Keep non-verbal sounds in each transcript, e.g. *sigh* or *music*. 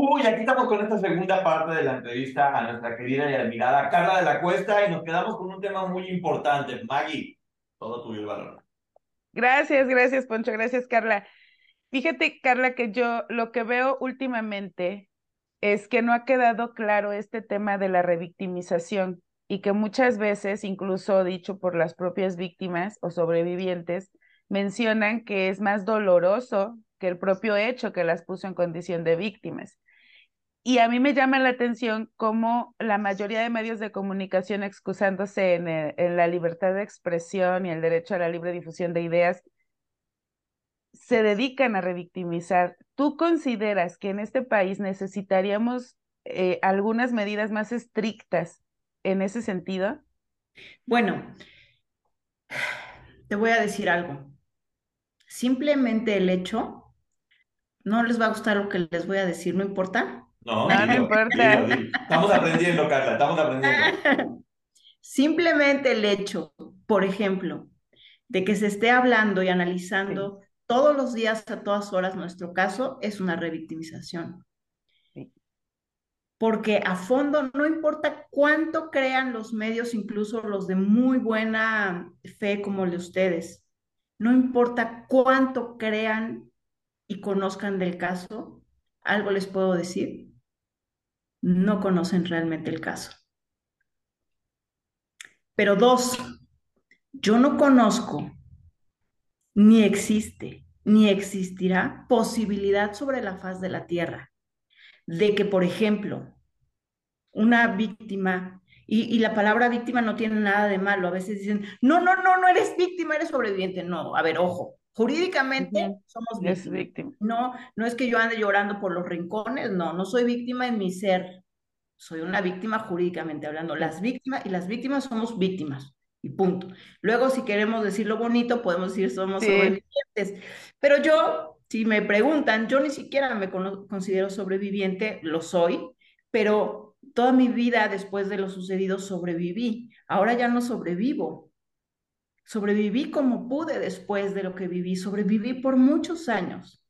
Uy, aquí estamos con esta segunda parte de la entrevista a nuestra querida y admirada Carla de la Cuesta y nos quedamos con un tema muy importante. Maggie, todo tuyo el. Gracias, gracias, Poncho, gracias, Carla. Fíjate, Carla, que yo lo que veo últimamente es que no ha quedado claro este tema de la revictimización y que muchas veces, incluso dicho por las propias víctimas o sobrevivientes, mencionan que es más doloroso que el propio hecho que las puso en condición de víctimas. Y a mí me llama la atención cómo la mayoría de medios de comunicación excusándose en, eh, en, la libertad de expresión y el derecho a la libre difusión de ideas se dedican a revictimizar. ¿Tú consideras que en este país necesitaríamos eh, algunas medidas más estrictas en ese sentido? Bueno, te voy a decir algo. Simplemente el hecho, no les va a gustar lo que les voy a decir, no importa, no, no, importa. Estamos aprendiendo, Carla, estamos aprendiendo. *laughs* Simplemente el hecho, por ejemplo, de que se esté hablando y analizando todos los días, a todas horas, nuestro caso, es una revictimización. Porque a fondo, no importa cuánto crean los medios, incluso los de muy buena fe como el de ustedes, no importa cuánto crean y conozcan del caso, algo les puedo decir, no conocen realmente el caso. Pero dos, yo no conozco, ni existe, ni existirá posibilidad sobre la faz de la tierra de que, por ejemplo, una víctima, y, la palabra víctima no tiene nada de malo, a veces dicen, no, no, no, no eres víctima, eres sobreviviente. No, a ver, ojo, jurídicamente somos víctimas. No, no es que yo ande llorando por los rincones, no, no soy víctima en mi ser, soy una víctima jurídicamente hablando. Las víctimas y las víctimas somos víctimas y punto. Luego, si queremos decirlo bonito, podemos decir somos sobrevivientes. Pero yo, si me preguntan, yo ni siquiera me considero sobreviviente, lo soy, pero toda mi vida después de lo sucedido sobreviví. Ahora ya no sobrevivo. Sobreviví como pude después de lo que viví. Sobreviví por muchos años.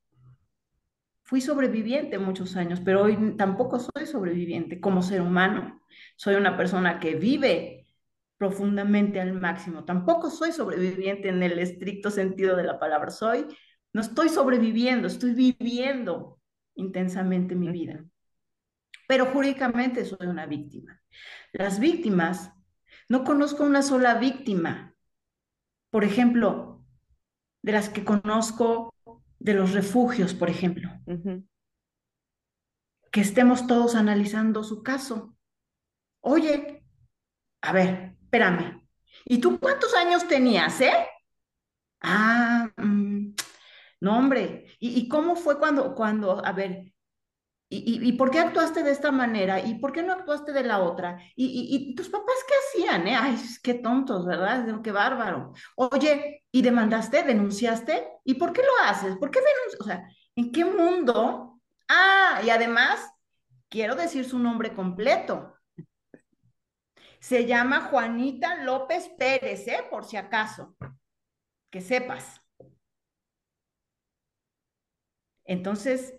Fui sobreviviente muchos años, pero hoy tampoco soy sobreviviente como ser humano. Soy una persona que vive profundamente al máximo. Tampoco soy sobreviviente en el estricto sentido de la palabra. Soy, no estoy sobreviviendo, estoy viviendo intensamente mi vida. Pero jurídicamente soy una víctima. Las víctimas, no conozco una sola víctima. Por ejemplo, de las que conozco de los refugios, por ejemplo. Que estemos todos analizando su caso. Oye, a ver, espérame. ¿Y tú cuántos años tenías, eh? Ah, mm, no, hombre. ¿Y, ¿Y, cómo fue cuando, cuando, a ver, ¿Y, por qué actuaste de esta manera? ¿Y por qué no actuaste de la otra? ¿Y, tus papás qué hacían? Eh? Ay, qué tontos, ¿verdad? Qué bárbaro. Oye, ¿y demandaste? ¿Denunciaste? ¿Y por qué lo haces? ¿Por qué denuncias? O sea, ¿en qué mundo? Ah, y además, quiero decir su nombre completo. Se llama Juanita López Pérez, ¿eh? Por si acaso. Que sepas. Entonces,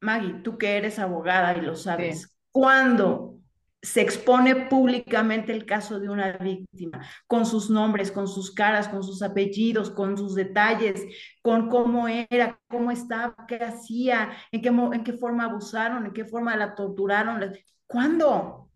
Maggie, tú que eres abogada y lo sabes, ¿cuándo se expone públicamente el caso de una víctima, con sus nombres, con sus caras, con sus apellidos, con sus detalles, con cómo era, cómo estaba, qué hacía, en qué, en qué forma abusaron, en qué forma la torturaron. ¿Cuándo?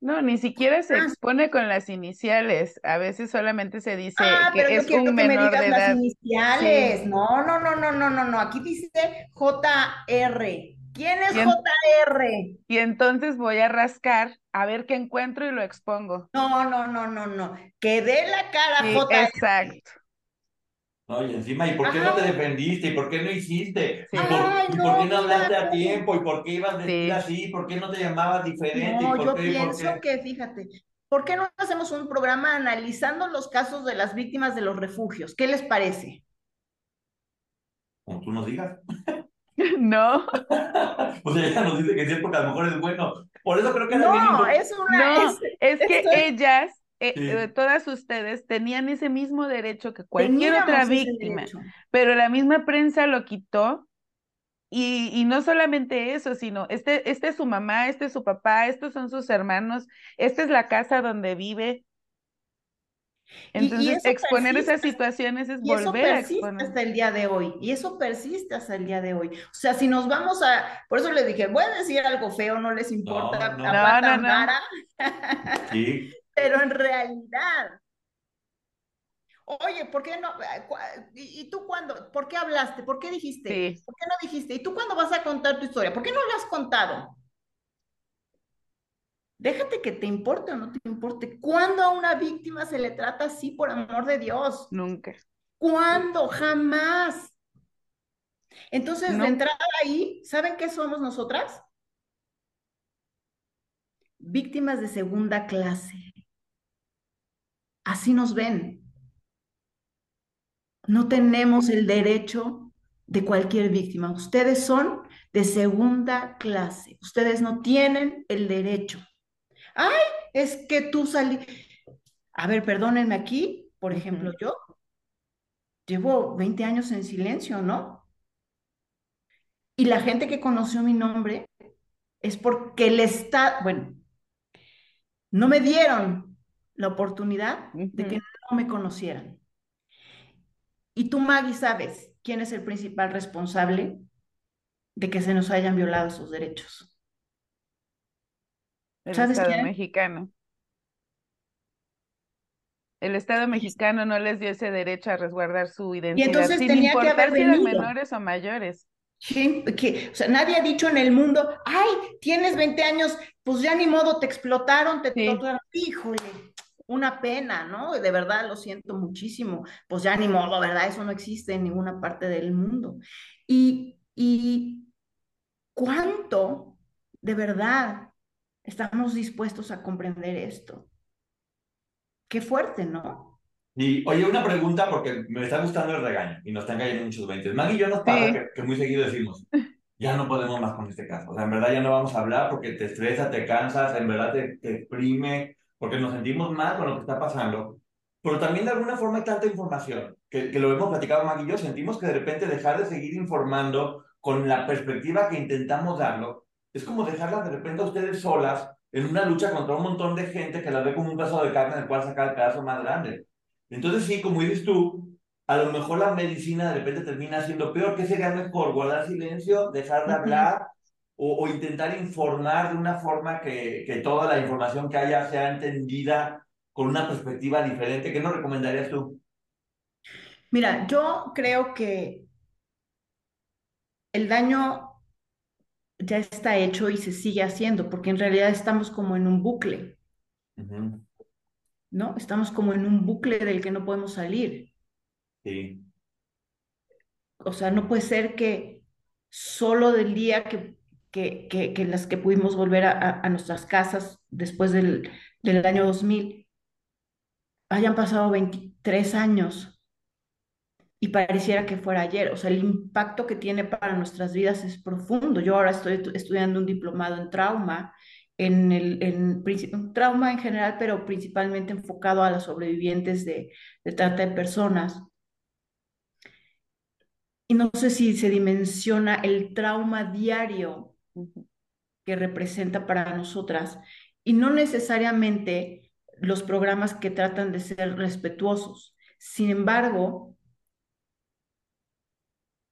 No, ni siquiera se ah. expone con las iniciales. A veces solamente se dice ah, que es un menor de edad. Las iniciales. No, no, no, no, no, no, no. Aquí dice JR. ¿Quién es JR? Y entonces voy a rascar a ver qué encuentro y lo expongo. No, no, no, no, no. Que dé la cara JR. Exacto. No, y encima, ¿y por qué no te defendiste? ¿Y por qué no hiciste? ¿Y, por, qué no hablaste a tiempo? ¿Y por qué ibas a decir así? ¿Por qué no te llamabas diferente? No, yo pienso que, fíjate, ¿por qué no hacemos un programa analizando los casos de las víctimas de los refugios? ¿Qué les parece? Como tú nos digas. *laughs* No. *laughs* pues ella nos dice que sí, porque a lo mejor es bueno. Por eso creo que no, es una. No, es, que ellas, eh, eh, todas ustedes, tenían ese mismo derecho que cualquier otra víctima, pero la misma prensa lo quitó. Y, y, no solamente eso, sino este, este es su mamá, este es su papá, estos son sus hermanos, esta es la casa donde vive, entonces, exponer esas situaciones es volver a exponer. hasta el día de hoy, y eso persiste hasta el día de hoy. O sea, si nos vamos a, por eso les dije, voy a decir algo feo, no les importa, no, no. no, sí. Pero en realidad, oye, ¿por qué no? ¿Y, tú cuándo? ¿Por qué hablaste? ¿Por qué dijiste? ¿Por qué no dijiste? ¿Y tú cuándo vas a contar tu historia? ¿Por qué no la has contado? Déjate que te importe o no te importe. ¿Cuándo a una víctima se le trata así por amor de Dios? Nunca. ¿Cuándo? Jamás. Entonces, de entrada ahí, ¿saben qué somos nosotras? Víctimas de segunda clase. Así nos ven. No tenemos el derecho de cualquier víctima. Ustedes son de segunda clase. Ustedes no tienen el derecho. Ay, es que tú salí. A ver, perdónenme aquí, por ejemplo, yo llevo 20 años en silencio, ¿no? Y la gente que conoció mi nombre es porque el Estado, bueno, no me dieron la oportunidad de que no me conocieran. Y tú, Maggie, sabes quién es el principal responsable de que se nos hayan violado esos derechos. El Estado mexicano. El Estado mexicano no les dio ese derecho a resguardar su identidad, y entonces sin tenía que haber si eran menores o mayores. Sí, que, o sea, nadie ha dicho en el mundo, ay, tienes 20 años, pues ya ni modo, te explotaron, te torturaron. Híjole, una pena, ¿no? De verdad lo siento muchísimo. Pues ya ni modo, ¿verdad? Eso no existe en ninguna parte del mundo. Y, y cuánto, de verdad, estamos dispuestos a comprender esto. Qué fuerte, ¿no? Y oye, una pregunta porque me está gustando el regaño y nos están cayendo muchos 20. Maggie y yo nos pasa que, muy seguido decimos, ya no podemos más con este caso. O sea, en verdad ya no vamos a hablar porque te estresa, te cansas, en verdad te, te exprime, porque nos sentimos mal con lo que está pasando. Pero también de alguna forma hay tanta información que, que lo hemos platicado Maggie y yo, sentimos que de repente dejar de seguir informando con la perspectiva que intentamos darlo es como dejarlas de repente a ustedes solas en una lucha contra un montón de gente que las ve como un pedazo de carne del cual sacar el pedazo más grande. Entonces sí, como dices tú, a lo mejor la medicina de repente termina siendo peor. ¿Qué sería mejor? ¿Guardar silencio? ¿Dejar de hablar? O, intentar informar de una forma que, que toda la información que haya sea entendida con una perspectiva diferente. ¿Qué nos recomendarías tú? Mira, yo creo que el daño ya está hecho y se sigue haciendo, porque en realidad estamos como en un bucle, ¿no? Estamos como en un bucle del que no podemos salir. Sí. O sea, no puede ser que solo del día que, que, que, las que pudimos volver a, a, nuestras casas después del, del año 2000 hayan pasado 23 años y pareciera que fuera ayer. O sea, el impacto que tiene para nuestras vidas es profundo. Yo ahora estoy estudiando un diplomado en trauma, en el en, trauma en general, pero principalmente enfocado a las sobrevivientes de, de trata de personas. Y no sé si se dimensiona el trauma diario que representa para nosotras y no necesariamente los programas que tratan de ser respetuosos. Sin embargo,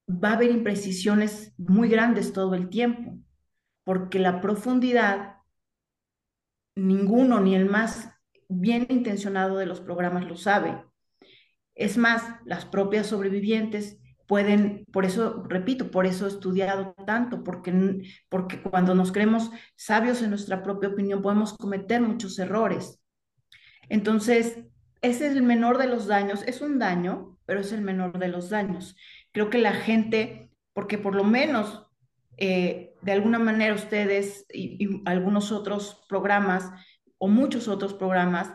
va a haber imprecisiones muy grandes todo el tiempo, porque la profundidad, ninguno ni el más bien intencionado de los programas lo sabe. Es más, las propias sobrevivientes pueden, por eso, repito, por eso he estudiado tanto, porque, porque cuando nos creemos sabios en nuestra propia opinión podemos cometer muchos errores. Entonces, ese es el menor de los daños, es un daño, pero es el menor de los daños. Creo que la gente, porque por lo menos eh, de alguna manera ustedes y algunos otros programas o muchos otros programas,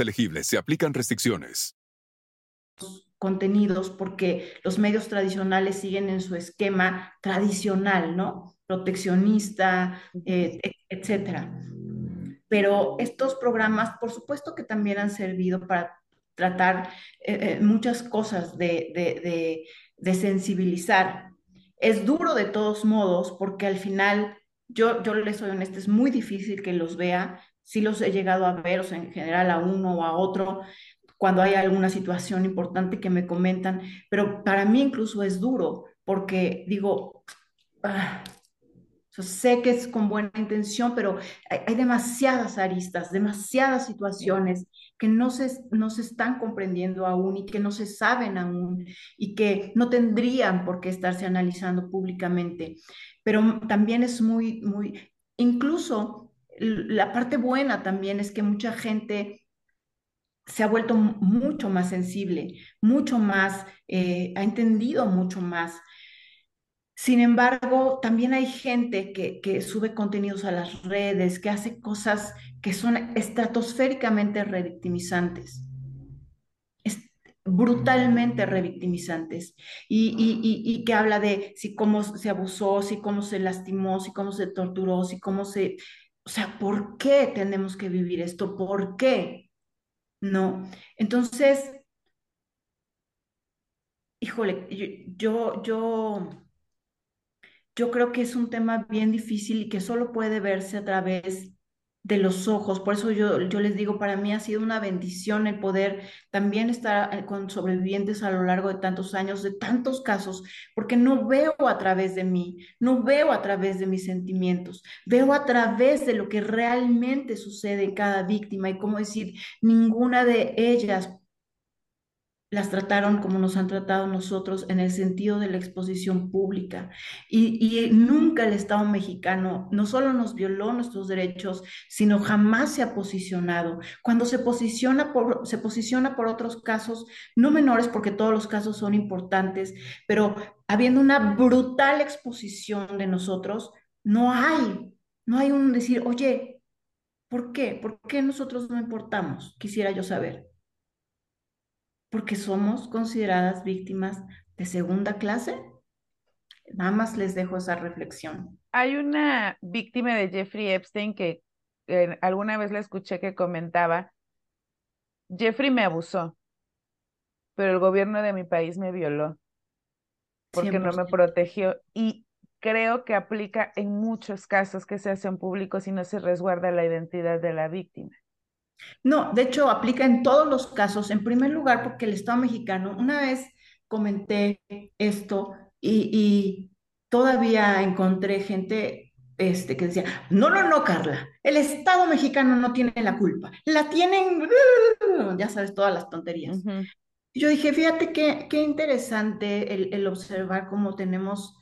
elegibles se aplican restricciones contenidos porque los medios tradicionales siguen en su esquema tradicional, ¿no? Proteccionista, eh, etcétera. Pero estos programas, por supuesto que también han servido para tratar eh, eh, muchas cosas de, de, de, sensibilizar. Es duro de todos modos porque al final, yo, yo les soy honesta, es muy difícil que los vea. Sí los he llegado a ver, o en general a uno o a otro, cuando hay alguna situación importante que me comentan, pero para mí incluso es duro porque digo, ah, sé que es con buena intención, pero hay, demasiadas aristas, demasiadas situaciones que no se, no se están comprendiendo aún y que no se saben aún y que no tendrían por qué estarse analizando públicamente. Pero también es muy, muy, incluso la parte buena también es que mucha gente se ha vuelto mucho más sensible, mucho más, eh, ha entendido mucho más. Sin embargo, también hay gente que, sube contenidos a las redes, que hace cosas que son estratosféricamente revictimizantes, brutalmente revictimizantes, y, y, y, que habla de si cómo se abusó, si cómo se lastimó, si cómo se torturó, si cómo se... Sea, ¿por qué tenemos que vivir esto? ¿Por qué? No. Entonces, híjole, yo, yo, yo creo que es un tema bien difícil y que solo puede verse a través de los ojos. Por eso yo, yo les digo, para mí ha sido una bendición el poder también estar eh, con sobrevivientes a lo largo de tantos años, de tantos casos, porque no veo a través de mí, no veo a través de mis sentimientos, veo a través de lo que realmente sucede en cada víctima y como decir, ninguna de ellas las trataron como nos han tratado nosotros en el sentido de la exposición pública. Y, nunca el Estado mexicano no solo nos violó nuestros derechos, sino jamás se ha posicionado. Cuando se posiciona por, se posiciona por otros casos, no menores porque todos los casos son importantes, pero habiendo una brutal exposición de nosotros, no hay, no hay un decir, oye, ¿por qué? ¿Por qué nosotros no importamos? Quisiera yo saber porque somos consideradas víctimas de segunda clase? Nada más les dejo esa reflexión. Hay una víctima de Jeffrey Epstein que alguna vez la escuché que comentaba, Jeffrey me abusó, pero el gobierno de mi país me violó porque no me protegió y creo que aplica en muchos casos que se hacen públicos y no se resguarda la identidad de la víctima. No, de hecho aplica en todos los casos. En primer lugar, porque el Estado mexicano, una vez comenté esto y, todavía encontré gente este, que decía, no, no, no, Carla, el Estado mexicano no tiene la culpa, la tienen, *laughs* ya sabes, todas las tonterías. Yo dije, fíjate qué, qué interesante el, el observar cómo tenemos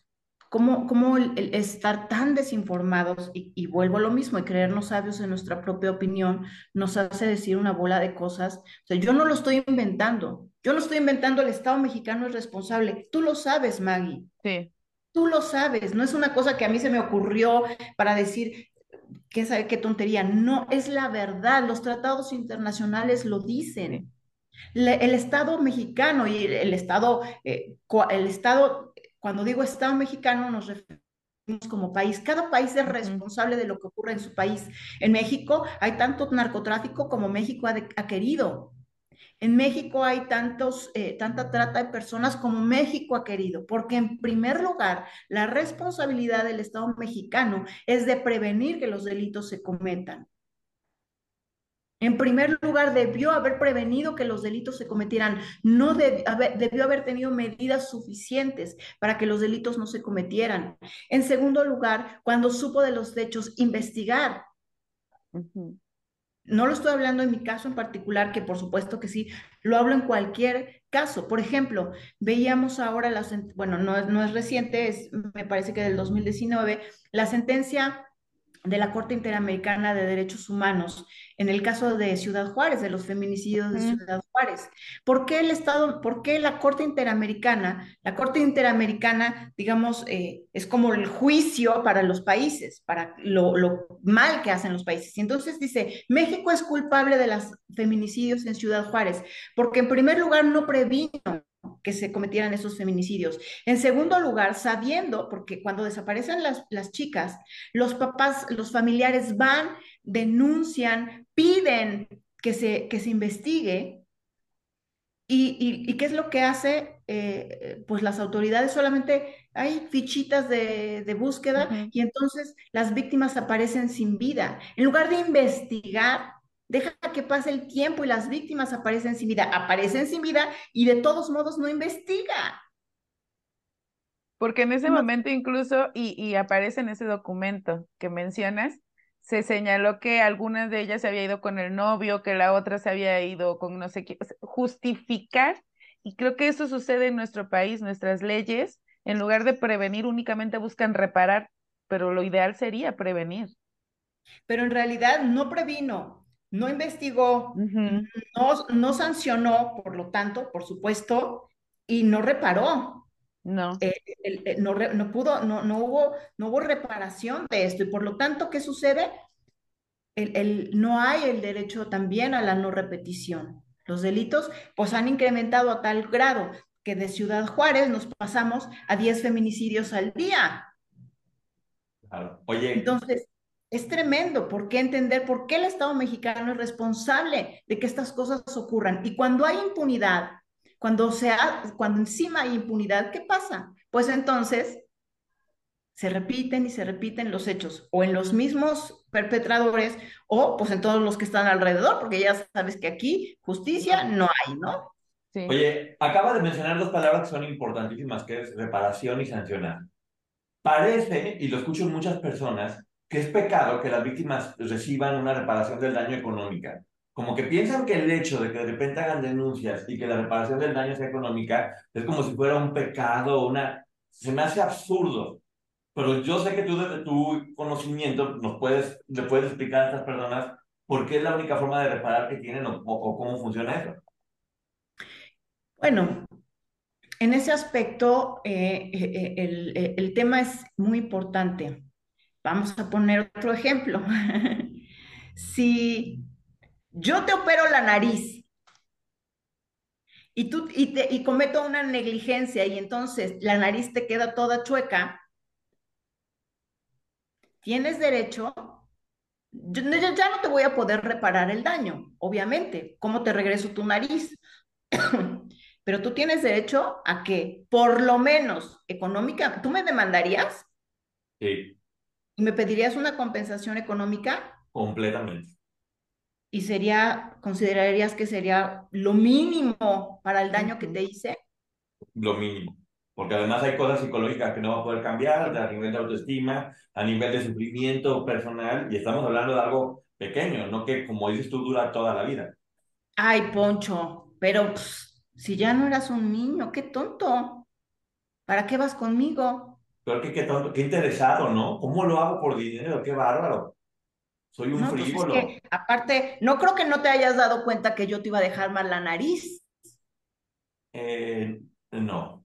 cómo, el, estar tan desinformados, y, vuelvo a lo mismo, y creernos sabios en nuestra propia opinión, nos hace decir una bola de cosas. O sea, yo no lo estoy inventando, yo no estoy inventando, el Estado mexicano es responsable. Tú lo sabes, Maggie. Sí. Tú lo sabes, no es una cosa que a mí se me ocurrió para decir, ¿qué sabe qué tontería? No, es la verdad, los tratados internacionales lo dicen. el Estado mexicano y el, Estado, eh, el Estado, cuando digo Estado mexicano nos referimos como país. Cada país es responsable de lo que ocurre en su país. En México hay tanto narcotráfico como México ha, querido. En México hay tantos, eh, tanta trata de personas como México ha querido, porque en primer lugar, la responsabilidad del Estado mexicano es de prevenir que los delitos se cometan. En primer lugar, debió haber prevenido que los delitos se cometieran, no debió haber tenido medidas suficientes para que los delitos no se cometieran. En segundo lugar, cuando supo de los hechos, investigar. No lo estoy hablando en mi caso en particular, que por supuesto que sí, lo hablo en cualquier caso. Por ejemplo, veíamos ahora, la, bueno, no, no es reciente, es, me parece que del 2019, la sentencia de la Corte Interamericana de Derechos Humanos en el caso de Ciudad Juárez, de los feminicidios de Ciudad Juárez. ¿Por qué el Estado, por qué la Corte Interamericana? La Corte Interamericana, digamos, eh, es como el juicio para los países, para lo, lo, mal que hacen los países. Y entonces dice, México es culpable de los feminicidios en Ciudad Juárez, porque en primer lugar no previno que se cometieran esos feminicidios. En segundo lugar, sabiendo, porque cuando desaparecen las, las chicas, los papás, los familiares van, denuncian, piden que se, que se investigue. Y, y, qué es lo que hace? Eh, pues las autoridades solamente hay fichitas de, de búsqueda y entonces las víctimas aparecen sin vida. En lugar de investigar, Deja que pase el tiempo y las víctimas aparecen sin vida. Aparecen sin vida y de todos modos no investiga. Porque en ese momento incluso, y, y aparece en ese documento que mencionas, se señaló que alguna de ellas se había ido con el novio, que la otra se había ido con no sé qué, justificar. Y creo que eso sucede en nuestro país, nuestras leyes, en lugar de prevenir, únicamente buscan reparar, pero lo ideal sería prevenir. Pero en realidad no previno, no investigó, no, no sancionó, por lo tanto, por supuesto, y no reparó. No. Eh, eh, no, no, pudo, no, no, hubo, no hubo reparación de esto. Y por lo tanto, ¿qué sucede? El, el, no hay el derecho también a la no repetición. Los delitos pues han incrementado a tal grado que de Ciudad Juárez nos pasamos a 10 feminicidios al día. Claro. Oye. Entonces, es tremendo. ¿Por qué entender por qué el Estado mexicano es responsable de que estas cosas ocurran? Y cuando hay impunidad, cuando, sea, cuando encima hay impunidad, ¿qué pasa? Pues entonces se repiten y se repiten los hechos, o en los mismos perpetradores, o pues en todos los que están alrededor, porque ya sabes que aquí justicia no hay, ¿no? Sí. Oye, acaba de mencionar dos palabras que son importantísimas, que es reparación y sancionar. Parece, y lo escucho en muchas personas, que es pecado que las víctimas reciban una reparación del daño económica. Como que piensan que el hecho de que de repente hagan denuncias y que la reparación del daño sea económica es como si fuera un pecado, una... Se me hace absurdo. Pero yo sé que tú desde tu conocimiento nos puedes, le puedes explicar a estas personas por qué es la única forma de reparar que tienen o, cómo funciona eso. Bueno, en ese aspecto eh, eh, eh, el, el tema es muy importante. Vamos a poner otro ejemplo. *laughs* si yo te opero la nariz y tú y, cometo una negligencia y entonces la nariz te queda toda chueca, tienes derecho, ya no te voy a poder reparar el daño, obviamente. ¿Cómo te regreso tu nariz? *clears throat* Pero tú tienes derecho a que, por lo menos económica, ¿tú me demandarías? Sí. ¿Y me pedirías una compensación económica? Completamente. ¿Y sería, considerarías que sería lo mínimo para el daño que te hice? Lo mínimo. Porque además hay cosas psicológicas que no va a poder cambiar a nivel de autoestima, a nivel de sufrimiento personal, y estamos hablando de algo pequeño, no que, como dices tú, dura toda la vida. Ay, Poncho, pero si ya no eras un niño, qué tonto. ¿Para qué vas conmigo? Pero qué, qué interesado, ¿no? ¿Cómo lo hago por dinero? Qué bárbaro. Soy un pues frívolo. aparte, no creo que no te hayas dado cuenta que yo te iba a dejar mal la nariz. Eh, no.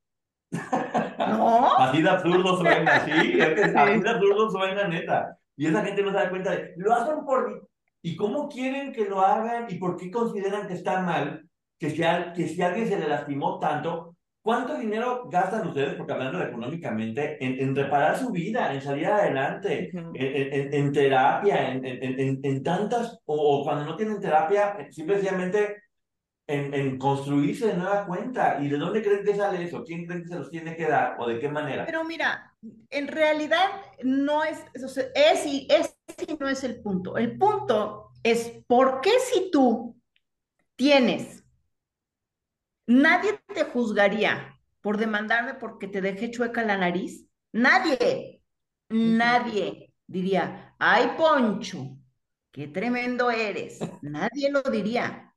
¿No? *laughs* así de absurdo suena, sí, es que *laughs* así de absurdo suena, neta. Y esa gente no se da cuenta de, lo hacen por... ¿Y cómo quieren que lo hagan? ¿Y por qué consideran que está mal? Que si, que si alguien se le lastimó tanto, ¿cuánto dinero gastan ustedes, porque hablando económicamente, en, en reparar su vida, en salir adelante, en, en, terapia, en, tantas, o, o, cuando no tienen terapia, simplemente en, construirse de nueva cuenta. ¿Y de dónde creen que sale eso? ¿Quién creen que se los tiene que dar o de qué manera? Pero mira, en realidad no es, es y, es y no es el punto. El punto es por qué si tú tienes, nadie te juzgaría por demandarme porque te dejé chueca la nariz. Nadie, nadie diría, ay Poncho, qué tremendo eres. *laughs* Nadie lo diría.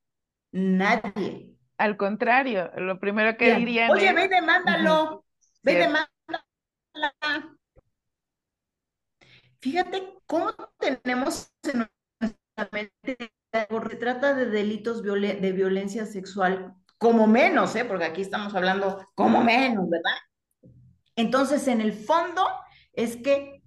Nadie. Al contrario, lo primero que diría Oye, ve demándalo. Ve demándalo. Fíjate cómo tenemos en nuestra mente se trata de delitos de violencia sexual, como menos, ¿eh? porque aquí estamos hablando como menos, ¿verdad? Entonces, en el fondo, es que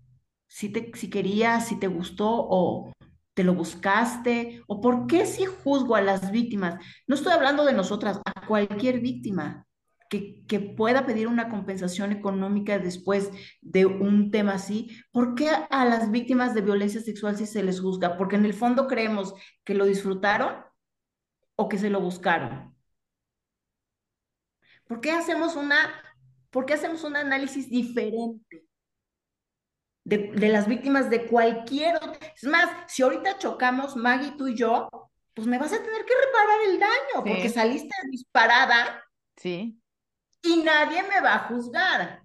si, te, si querías, si te gustó o, ¿Te lo buscaste? ¿O por qué si juzgo a las víctimas? No estoy hablando de nosotras, a cualquier víctima que, que pueda pedir una compensación económica después de un tema así. ¿Por qué a las víctimas de violencia sexual si se les juzga? Porque en el fondo creemos que lo disfrutaron o que se lo buscaron. ¿Por qué hacemos una, por qué hacemos un análisis diferente? de, las víctimas de cualquier Es más, si ahorita chocamos, Maggie, tú y yo, pues me vas a tener que reparar el daño, porque saliste disparada. Sí. Y nadie me va a juzgar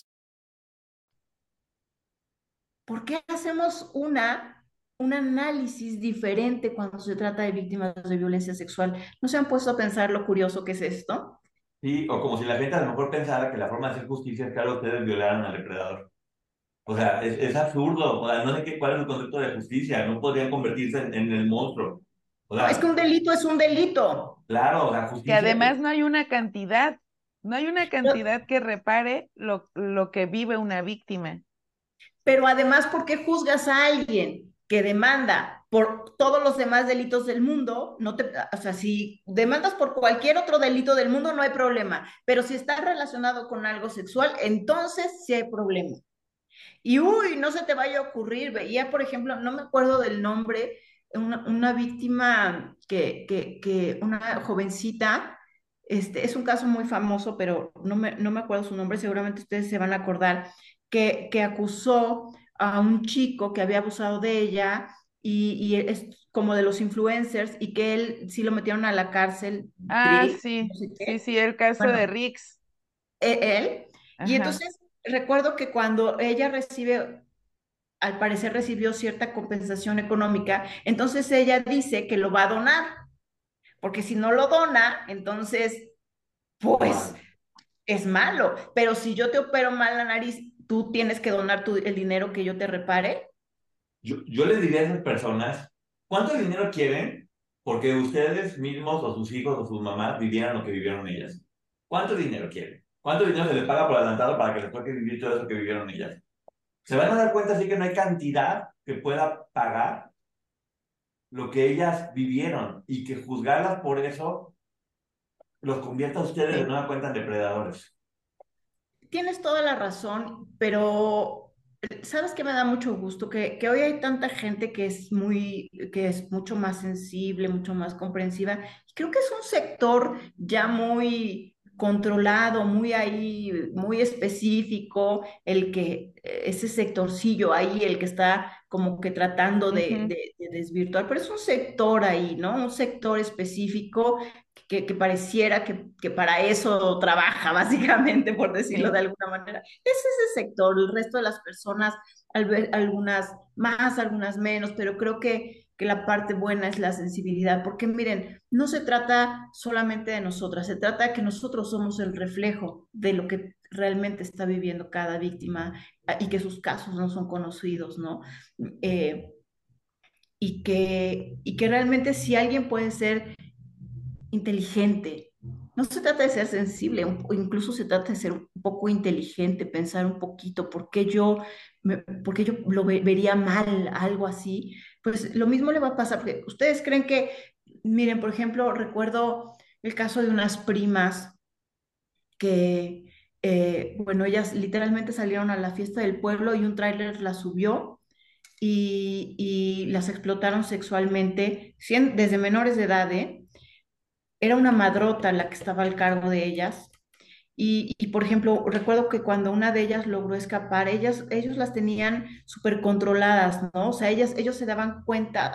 ¿Por qué hacemos una, un análisis diferente cuando se trata de víctimas de violencia sexual? ¿No se han puesto a pensar lo curioso que es esto? Sí, o como si la gente a lo mejor pensara que la forma de hacer justicia es que ahora ustedes violaron al depredador. O sea, es, absurdo. O sea, no sé qué, cuál es el concepto de justicia. No podrían convertirse en, el monstruo. no, es que un delito es un delito. Claro, o sea, justicia. Que además no hay una cantidad. No hay una cantidad que repare lo, lo que vive una víctima. Pero además, ¿por qué juzgas a alguien que demanda por todos los demás delitos del mundo? No te, o sea, si demandas por cualquier otro delito del mundo, no hay problema. Pero si está relacionado con algo sexual, entonces sí hay problema. Y uy, no se te vaya a ocurrir. Veía, por ejemplo, no me acuerdo del nombre, una, víctima que, que, que, una jovencita, este, es un caso muy famoso, pero no me, no me acuerdo su nombre, seguramente ustedes se van a acordar, que, acusó a un chico que había abusado de ella y, es como de los influencers y que él sí lo metieron a la cárcel. Ah, sí, sí, sí, el caso de Rix. E, él. Y entonces recuerdo que cuando ella recibe, al parecer recibió cierta compensación económica, entonces ella dice que lo va a donar, porque si no lo dona, entonces, pues es malo. Pero si yo te opero mal la nariz tú tienes que donar tu, el dinero que yo te repare? Yo, yo les diría a esas personas, ¿cuánto dinero quieren? Porque ustedes mismos o sus hijos o sus mamás vivieran lo que vivieron ellas. ¿Cuánto dinero quieren? ¿Cuánto dinero se les paga por adelantado para que les toque vivir todo eso que vivieron ellas? Se van a dar cuenta así que no hay cantidad que pueda pagar lo que ellas vivieron y que juzgarlas por eso los convierta a ustedes de nueva cuenta en depredadores tienes toda la razón, pero sabes que me da mucho gusto que, que, hoy hay tanta gente que es muy, que es mucho más sensible, mucho más comprensiva. Creo que es un sector ya muy controlado, muy ahí, muy específico, el que, ese sectorcillo ahí, el que está como que tratando de, de, de desvirtuar, pero es un sector ahí, ¿no? Un sector específico que, pareciera que, que, para eso trabaja, *laughs* básicamente, por decirlo de alguna manera. Es ese sector, el resto de las personas, algunas más, algunas menos, pero creo que, que la parte buena es la sensibilidad, porque miren, no se trata solamente de nosotras, se trata de que nosotros somos el reflejo de lo que realmente está viviendo cada víctima ah, y que sus casos no son conocidos, ¿no? Eh, y, que, y que realmente si alguien puede ser inteligente. No se trata de ser sensible, incluso se trata de ser un poco inteligente, pensar un poquito, ¿por qué yo, porque yo lo vería mal, algo así? Pues lo mismo le va a pasar, porque ustedes creen que, miren, por ejemplo, recuerdo el caso de unas primas que, eh, bueno, ellas literalmente salieron a la fiesta del pueblo y un tráiler las subió y, y, las explotaron sexualmente desde menores de edad, ¿eh? Era una madrota la que estaba al cargo de ellas. Y, por ejemplo, recuerdo que cuando una de ellas logró escapar, ellas, ellos las tenían súper controladas, ¿no? O sea, ellas, ellos se daban cuenta,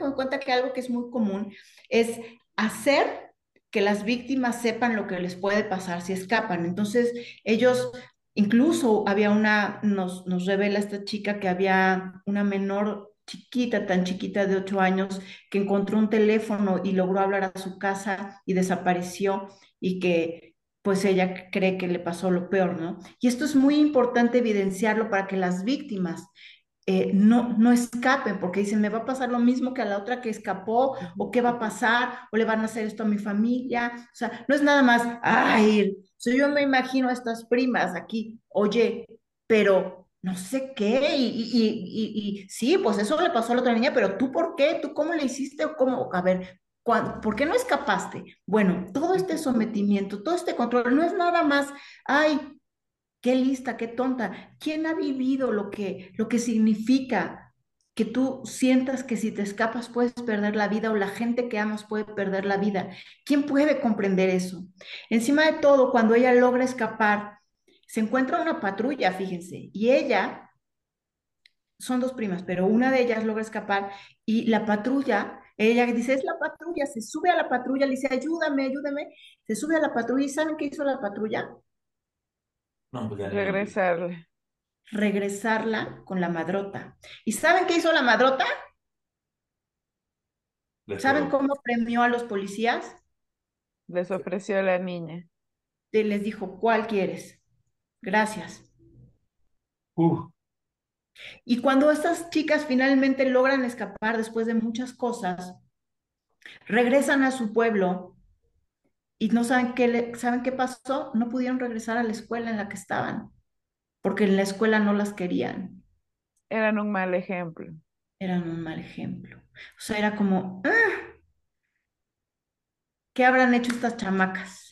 con cuenta que algo que es muy común es hacer que las víctimas sepan lo que les puede pasar si escapan. Entonces, ellos, incluso había una, nos, nos revela esta chica que había una menor chiquita, tan chiquita de ocho años, que encontró un teléfono y logró hablar a su casa y desapareció y que pues ella cree que le pasó lo peor, ¿no? Y esto es muy importante evidenciarlo para que las víctimas eh, no, no escapen, porque dicen, me va a pasar lo mismo que a la otra que escapó, o qué va a pasar, o le van a hacer esto a mi familia. O sea, no es nada más, ay, yo me imagino a estas primas aquí, oye, pero no sé qué, y, y, y, sí, pues eso le pasó a la otra niña, pero tú por qué, tú cómo le hiciste, cómo, a ver, ¿por qué no escapaste? Bueno, todo este sometimiento, todo este control, no es nada más, ay, qué lista, qué tonta, ¿quién ha vivido lo que, lo que significa que tú sientas que si te escapas puedes perder la vida o la gente que amas puede perder la vida? ¿Quién puede comprender eso? Encima de todo, cuando ella logra escapar, se encuentra una patrulla, fíjense, y ella, son dos primas, pero una de ellas logra escapar y la patrulla, ella dice, es la patrulla, se sube a la patrulla, le dice, ayúdame, ayúdame, se sube a la patrulla y ¿saben qué hizo la patrulla? No, pues Regresarla. Regresarla con la madrota. ¿Y saben qué hizo la madrota? ¿Saben cómo premió a los policías? Les ofreció a la niña. Les dijo, ¿cuál quieres? Gracias. Y cuando estas chicas finalmente logran escapar después de muchas cosas, regresan a su pueblo y no saben qué, ¿saben qué pasó? No pudieron regresar a la escuela en la que estaban, porque en la escuela no las querían. Eran un mal ejemplo. Eran un mal ejemplo. O sea, era como, ah, ¿qué habrán hecho estas chamacas?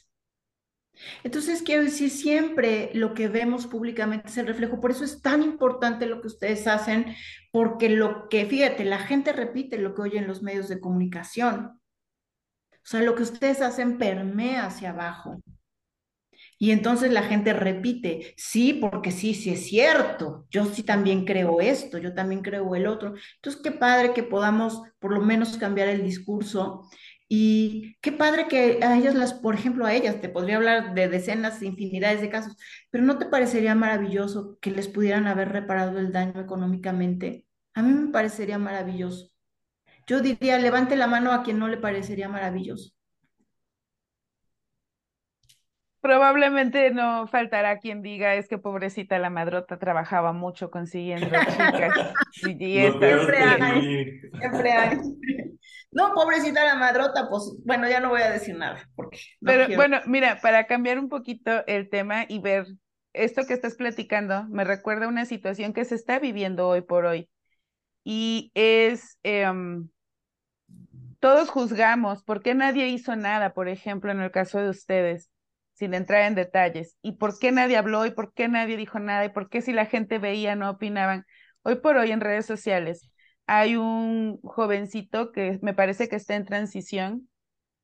Entonces, quiero decir, siempre lo que vemos públicamente es el reflejo. Por eso es tan importante lo que ustedes hacen, porque lo que, fíjate, la gente repite lo que oye en los medios de comunicación. O sea, lo que ustedes hacen permea hacia abajo. Y entonces la gente repite, sí, porque sí, sí es cierto, yo sí también creo esto, yo también creo el otro. Entonces, qué padre que podamos por lo menos cambiar el discurso y qué padre que a ellas las, por ejemplo, a ellas, te podría hablar de decenas, infinidades de casos, pero ¿no te parecería maravilloso que les pudieran haber reparado el daño económicamente? A mí me parecería maravilloso. Yo diría, levante la mano a quien no le parecería maravilloso. Probablemente no faltará quien diga es que pobrecita la madrota trabajaba mucho consiguiendo *laughs* chicas. y, siempre hay, siempre hay. No, pobrecita la madrota, pues bueno, ya no voy a decir nada. Porque Pero bueno, mira, para cambiar un poquito el tema y ver esto que estás platicando, me recuerda una situación que se está viviendo hoy por hoy. Y es, em, todos juzgamos, ¿por qué nadie hizo nada, por ejemplo, en el caso de ustedes, sin entrar en detalles? ¿Y por qué nadie habló? ¿Y por qué nadie dijo nada? ¿Y por qué si la gente veía no opinaban? Hoy por hoy en redes sociales hay un jovencito que me parece que está en transición,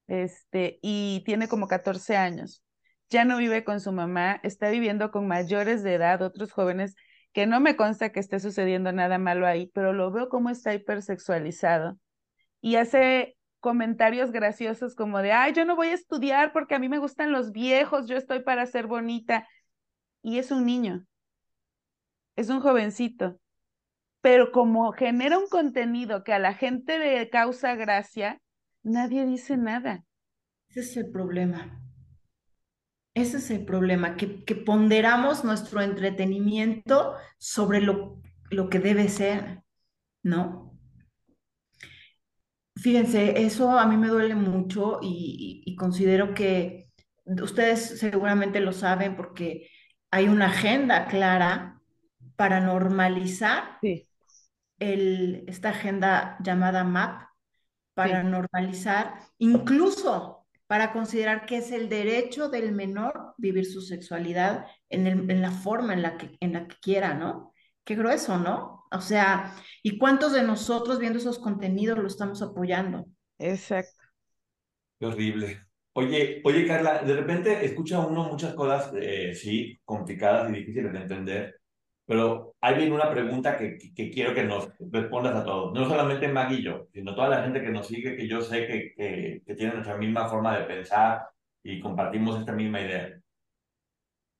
este, y tiene como 14 años. Ya no vive con su mamá, está viviendo con mayores de edad, otros jóvenes, que no me consta que esté sucediendo nada malo ahí, pero lo veo como está hipersexualizado. Y hace comentarios graciosos como de, ay, yo no voy a estudiar porque a mí me gustan los viejos, yo estoy para ser bonita. Y es un niño, es un jovencito. Pero como genera un contenido que a la gente le causa gracia, nadie dice nada. Ese es el problema. Ese es el problema, que, que ponderamos nuestro entretenimiento sobre lo, lo que debe ser, ¿no? Fíjense, eso a mí me duele mucho y, considero que ustedes seguramente lo saben porque hay una agenda clara para normalizar el, esta agenda llamada MAP, para normalizar, incluso para considerar que es el derecho del menor vivir su sexualidad en, en la forma en la, que, en la que quiera, ¿no? Qué grueso, ¿no? O sea, ¿y cuántos de nosotros viendo esos contenidos lo estamos apoyando? Exacto. Qué horrible. Oye, oye, Carla, de repente escucha uno muchas cosas, eh, sí, complicadas y difíciles de entender, pero hay bien una pregunta que, que, quiero que nos respondas a todos. No solamente Maggie y yo, sino toda la gente que nos sigue, que yo sé que, que, que tiene nuestra misma forma de pensar y compartimos esta misma idea.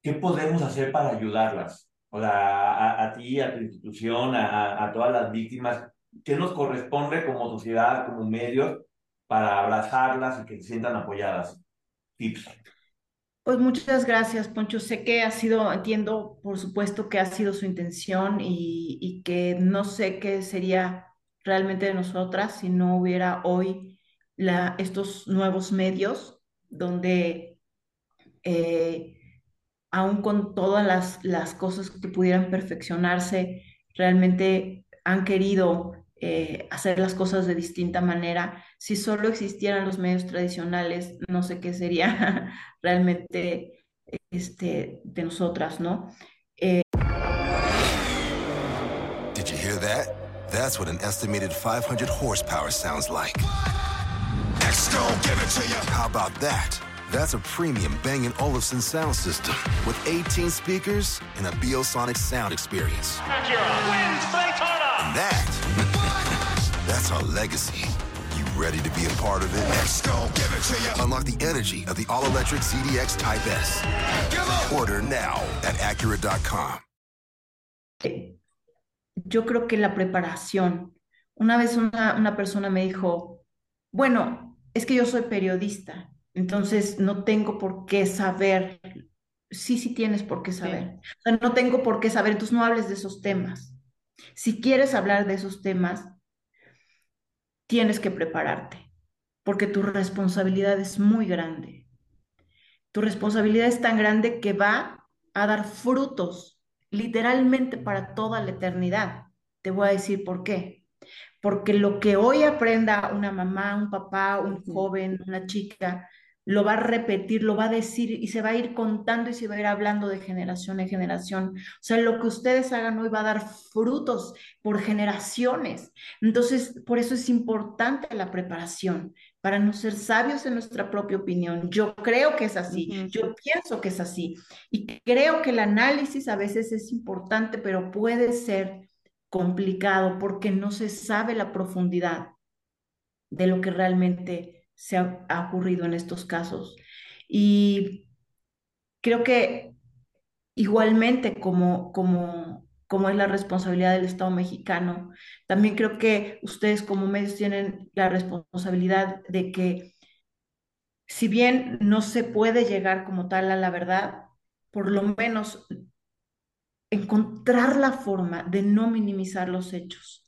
¿Qué podemos hacer para ayudarlas? o sea, a, ti, a tu institución, a, a, todas las víctimas, ¿qué nos corresponde como sociedad, como medios, para abrazarlas y que se sientan apoyadas? Tips. Pues muchas gracias, Poncho. Sé que ha sido, entiendo, por supuesto, que ha sido su intención y, que no sé qué sería realmente de nosotras si no hubiera hoy estos nuevos medios donde eh, aún con todas las, las cosas que pudieran perfeccionarse, realmente han querido eh, hacer las cosas de distinta manera. Si solo existieran los medios tradicionales, no sé qué sería *laughs* realmente este, de nosotras, ¿no? Eh... Did you hear that? That's what an estimated 500 horsepower sounds like. Next, give it to you. How about that? That's a premium Bang & Olufsen sound system with 18 speakers and a Biosonic sound experience. And that, that's our legacy. You ready to be a part of it? Let's go, give it to you. Unlock the energy of the all-electric ZDX Type S. Order now at Acura.com. Yo creo que la preparación. Una vez una, una persona me dijo, bueno, es que yo soy periodista Entonces, no tengo por qué saber. Sí, sí tienes por qué saber. O sea, no tengo por qué saber, entonces no hables de esos temas. Si quieres hablar de esos temas, tienes que prepararte, porque tu responsabilidad es muy grande. Tu responsabilidad es tan grande que va a dar frutos literalmente para toda la eternidad. Te voy a decir por qué. Porque lo que hoy aprenda una mamá, un papá, un joven, una chica, lo va a repetir, lo va a decir y se va a ir contando y se va a ir hablando de generación en generación. O sea, lo que ustedes hagan hoy va a dar frutos por generaciones. Entonces, por eso es importante la preparación, para no ser sabios en nuestra propia opinión. Yo creo que es así, yo pienso que es así. Y creo que el análisis a veces es importante, pero puede ser complicado porque no se sabe la profundidad de lo que realmente se ha, ocurrido en estos casos. Y creo que igualmente como, como, como es la responsabilidad del Estado mexicano, también creo que ustedes como medios tienen la responsabilidad de que si bien no se puede llegar como tal a la verdad, por lo menos encontrar la forma de no minimizar los hechos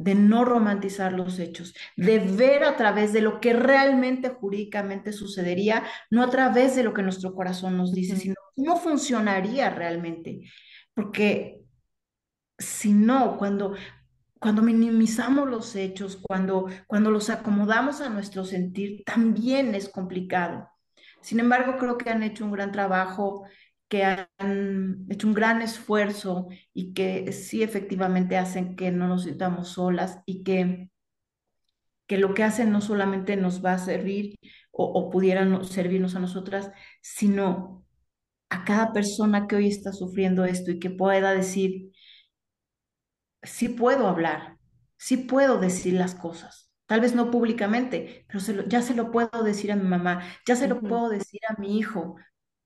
de no romantizar los hechos, de ver a través de lo que realmente jurídicamente sucedería, no a través de lo que nuestro corazón nos dice, sino cómo funcionaría realmente. Porque si no, cuando, cuando minimizamos los hechos, cuando, cuando los acomodamos a nuestro sentir, también es complicado. Sin embargo, creo que han hecho un gran trabajo que han hecho un gran esfuerzo y que sí efectivamente hacen que no nos sintamos solas y que, que lo que hacen no solamente nos va a servir o, o pudieran servirnos a nosotras, sino a cada persona que hoy está sufriendo esto y que pueda decir, sí puedo hablar, sí puedo decir las cosas, tal vez no públicamente, pero ya se lo puedo decir a mi mamá, ya se lo puedo decir a mi hijo,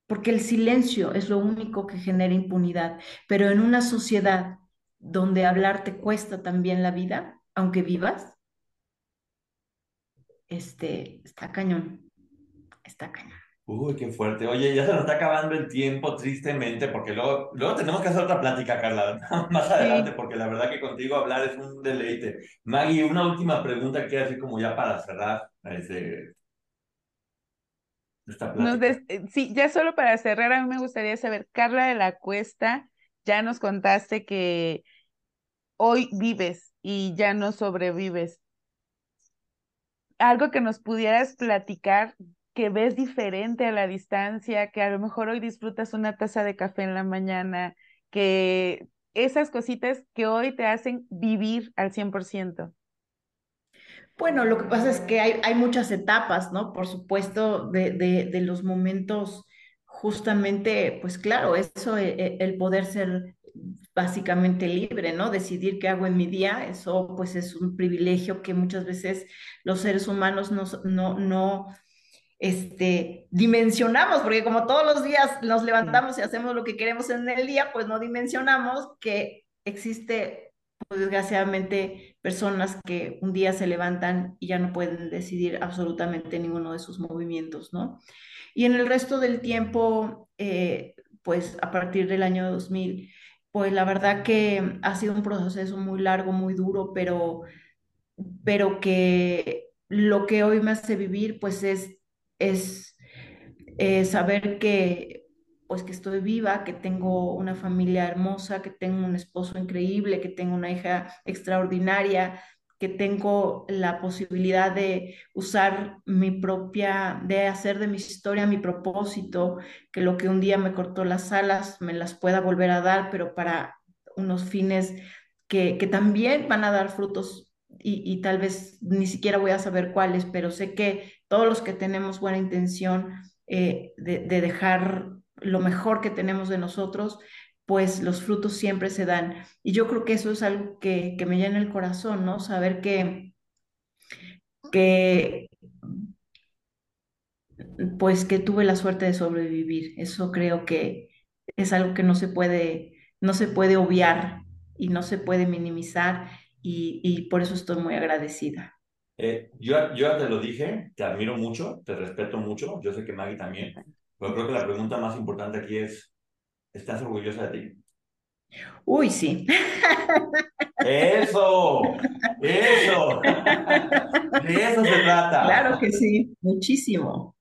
porque el silencio es lo único que genera impunidad. Pero en una sociedad donde hablar te cuesta también la vida, aunque vivas, este, está cañón, está cañón. Uy, qué fuerte. Oye, ya se nos está acabando el tiempo, tristemente, porque luego, luego tenemos que hacer otra plática, Carla, *laughs* más adelante, porque la verdad que contigo hablar es un deleite. Maggie, una última pregunta que quiero decir como ya para cerrar este, esta plática. Eh, sí, ya solo para cerrar, a mí me gustaría saber, Carla de la Cuesta, ya nos contaste que hoy vives y ya no sobrevives. Algo que nos pudieras platicar que ves diferente a la distancia, que a lo mejor hoy disfrutas una taza de café en la mañana, que esas cositas que hoy te hacen vivir al 100%. Bueno, lo que pasa es que hay, hay muchas etapas, ¿no? Por supuesto, de, de, los momentos, justamente, pues claro, eso, el, e, el poder ser básicamente libre, ¿no? Decidir qué hago en mi día, eso pues es un privilegio que muchas veces los seres humanos no, no, no este, dimensionamos, porque como todos los días nos levantamos y hacemos lo que queremos en el día, pues no dimensionamos que existe, pues, desgraciadamente, personas que un día se levantan y ya no pueden decidir absolutamente ninguno de sus movimientos, ¿no? Y en el resto del tiempo, eh, pues a partir del año 2000, pues la verdad que ha sido un proceso muy largo, muy duro, pero, pero que lo que hoy me hace vivir, pues es es eh, saber que pues que estoy viva, que tengo una familia hermosa, que tengo un esposo increíble, que tengo una hija extraordinaria, que tengo la posibilidad de usar mi propia, de hacer de mi historia mi propósito, que lo que un día me cortó las alas me las pueda volver a dar, pero para unos fines que, también van a dar frutos y, y, tal vez ni siquiera voy a saber cuáles, pero sé que todos los que tenemos buena intención eh, de, dejar lo mejor que tenemos de nosotros, pues los frutos siempre se dan. Y yo creo que eso es algo que, me llena el corazón, ¿no? Saber que, que, pues que tuve la suerte de sobrevivir. Eso creo que es algo que no se puede, no se puede obviar y no se puede minimizar y, y por eso estoy muy agradecida. Eh, yo, yo ya te lo dije, te admiro mucho, te respeto mucho, yo sé que Maggie también, pero creo que la pregunta más importante aquí es, ¿estás orgullosa de ti? Uy, sí. Eso, eso. De eso se trata. Claro que sí, muchísimo.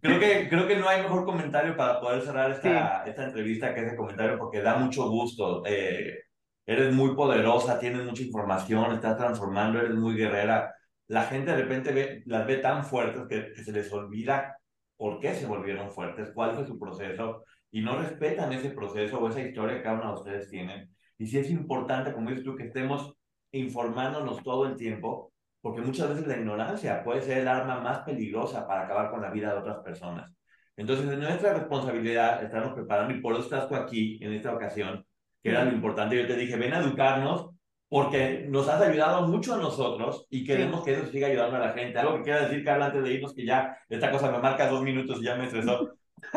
Creo que, creo que no hay mejor comentario para poder cerrar esta, esta entrevista que ese comentario porque da mucho gusto. Eh, eres muy poderosa, tienes mucha información, estás transformando, eres muy guerrera. La gente de repente ve, las ve tan fuertes que, se les olvida por qué se volvieron fuertes, cuál fue su proceso, y no respetan ese proceso o esa historia que cada uno de ustedes tienen. Y sí es importante, como dices tú, que estemos informándonos todo el tiempo, porque muchas veces la ignorancia puede ser el arma más peligrosa para acabar con la vida de otras personas. Entonces, es nuestra responsabilidad estarnos preparando y por eso estás tú aquí en esta ocasión que era lo importante. Yo te dije, ven a educarnos porque nos has ayudado mucho a nosotros y queremos que eso siga ayudando a la gente. Algo que quiera decir, Carla, antes de irnos, que ya esta cosa me marca dos minutos y ya me estresó. *laughs*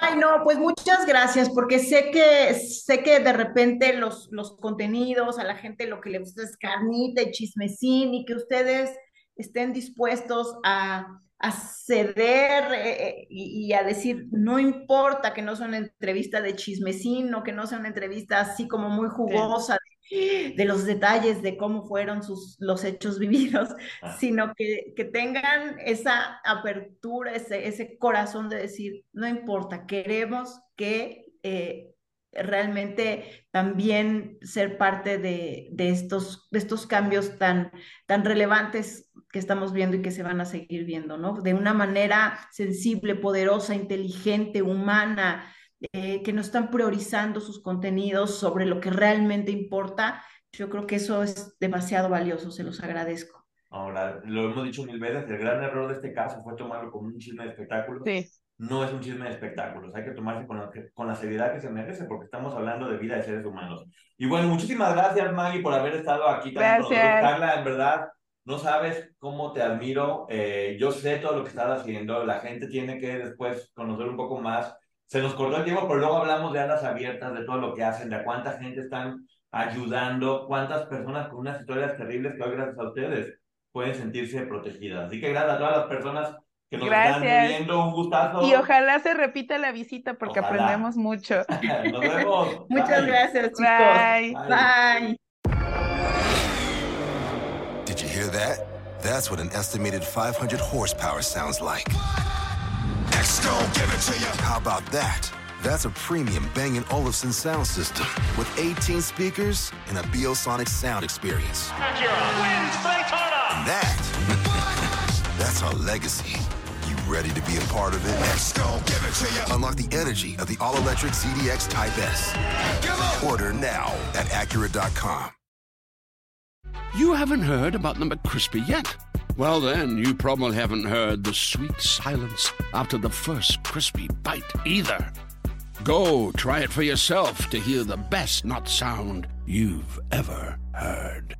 Ay, no, pues muchas gracias, porque sé que, sé que de repente los, los contenidos, a la gente lo que le gusta es carnita y chismecín y que ustedes estén dispuestos a, a ceder eh, eh, y, a decir, no importa que no sea una entrevista de chismecino, que no sea una entrevista así como muy jugosa de, los detalles de cómo fueron sus, los hechos *laughs* vividos, ah. sino que, que, tengan esa apertura, ese, ese corazón de decir, no importa, queremos que... Eh, realmente también ser parte de, de, estos, de estos cambios tan, tan relevantes que estamos viendo y que se van a seguir viendo, ¿no? De una manera sensible, poderosa, inteligente, humana, eh, que no están priorizando sus contenidos sobre lo que realmente importa. Yo creo que eso es demasiado valioso, se los agradezco. Ahora, lo hemos dicho mil veces, el gran error de este caso fue tomarlo como un chisme de espectáculos. Sí. No es un chisme de espectáculos, hay que tomarse con, con, la seriedad que se merece porque estamos hablando de vida de seres humanos. Y bueno, muchísimas gracias Maggie por haber estado aquí. Gracias. Carla, en verdad, no sabes cómo te admiro. Eh, yo sé todo lo que estás haciendo. La gente tiene que después conocer un poco más. Se nos cortó el tiempo, pero luego hablamos de alas abiertas, de todo lo que hacen, de cuánta gente están ayudando, cuántas personas con unas historias terribles que hoy gracias a ustedes pueden sentirse protegidas. Así que gracias a todas las personas que nos están viendo, un gustazo. Y ojalá se repita la visita porque aprendemos mucho. *laughs* nos vemos. *laughs* Muchas gracias, chicos. Bye. Bye. Did you hear that? That's what an estimated 500 horsepower sounds like. Next, give it to you. How about that? That's a premium Bang & Olufsen sound system with 18 speakers and a Biosonic sound experience. And that, *laughs* that's our legacy. You ready to be a part of it? Let's go, give it to you. Unlock the energy of the all-electric ZDX Type S. Order now at Acura.com. You haven't heard about the McCrispy yet? Well, then, you probably haven't heard the sweet silence after the first crispy bite either. Go try it for yourself to hear the best nut sound you've ever heard.